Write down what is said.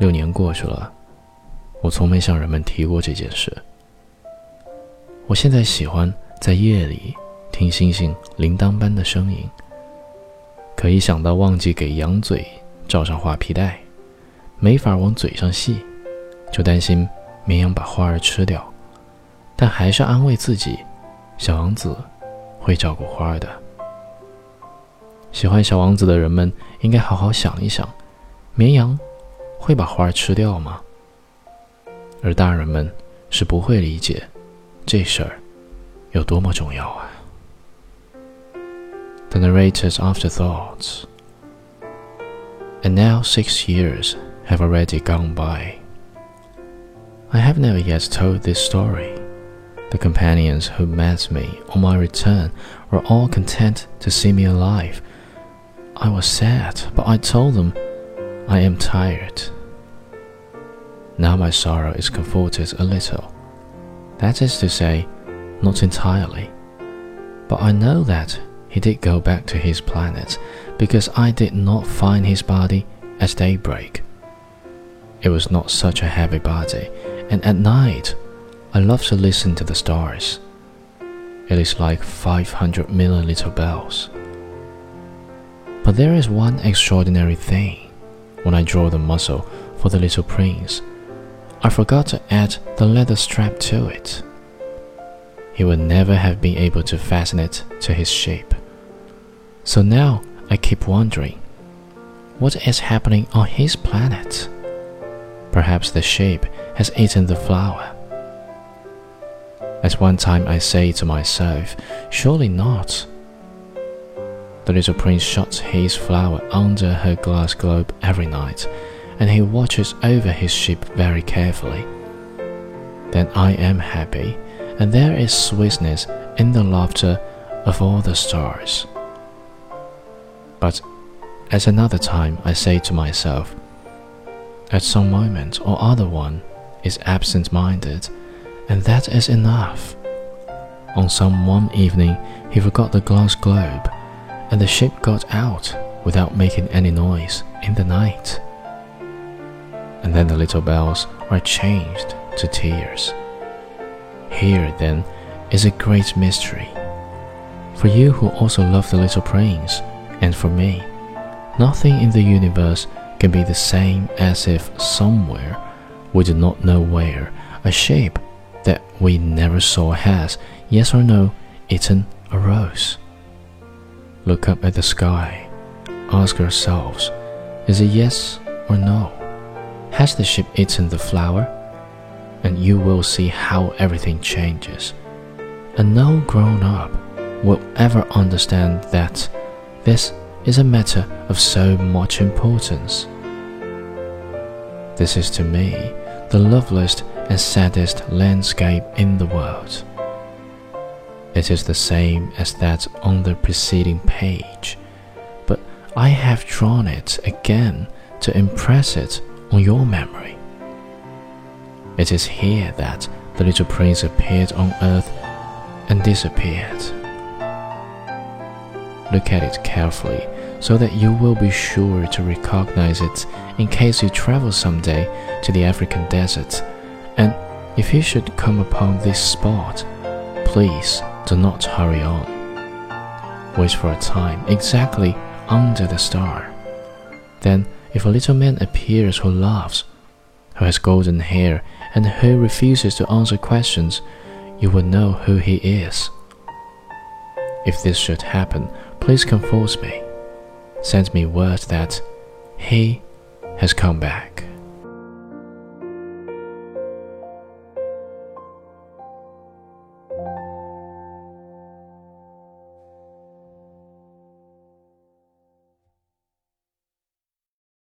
六年过去了，我从没向人们提过这件事。我现在喜欢在夜里听星星铃铛般的声音，可一想到忘记给羊嘴罩上花皮带，没法往嘴上系，就担心绵羊把花儿吃掉。但还是安慰自己，小王子会照顾花儿的。喜欢小王子的人们应该好好想一想，绵羊会把花儿吃掉吗？而大人们是不会理解这事儿有多么重要啊。The narrator's afterthoughts. And now six years have already gone by. I have never yet told this story. The companions who met me on my return were all content to see me alive I was sad, but I told them I am tired. Now my sorrow is comforted a little. That is to say, not entirely. But I know that he did go back to his planet because I did not find his body at daybreak. It was not such a heavy body, and at night I love to listen to the stars. It is like 500 million little bells. But there is one extraordinary thing. When I draw the muzzle for the little prince, I forgot to add the leather strap to it. He would never have been able to fasten it to his shape. So now I keep wondering what is happening on his planet? Perhaps the shape has eaten the flower. At one time I say to myself, surely not. The little prince shuts his flower under her glass globe every night, and he watches over his ship very carefully. Then I am happy, and there is sweetness in the laughter of all the stars. But at another time I say to myself, at some moment or other one is absent minded, and that is enough. On some one evening he forgot the glass globe and the ship got out without making any noise in the night. And then the little bells were changed to tears. Here, then, is a great mystery. For you who also love the little prince, and for me, nothing in the universe can be the same as if somewhere, we do not know where, a shape that we never saw has, yes or no, eaten a rose look up at the sky, ask ourselves, is it yes or no? Has the ship eaten the flower? And you will see how everything changes. And no grown up will ever understand that this is a matter of so much importance. This is to me the loveliest and saddest landscape in the world. It is the same as that on the preceding page, but I have drawn it again to impress it on your memory. It is here that the little prince appeared on earth and disappeared. Look at it carefully so that you will be sure to recognize it in case you travel someday to the African desert. And if you should come upon this spot, please do not hurry on. Wait for a time exactly under the star. Then, if a little man appears who laughs, who has golden hair, and who refuses to answer questions, you will know who he is. If this should happen, please comfort me. Send me word that he has come back.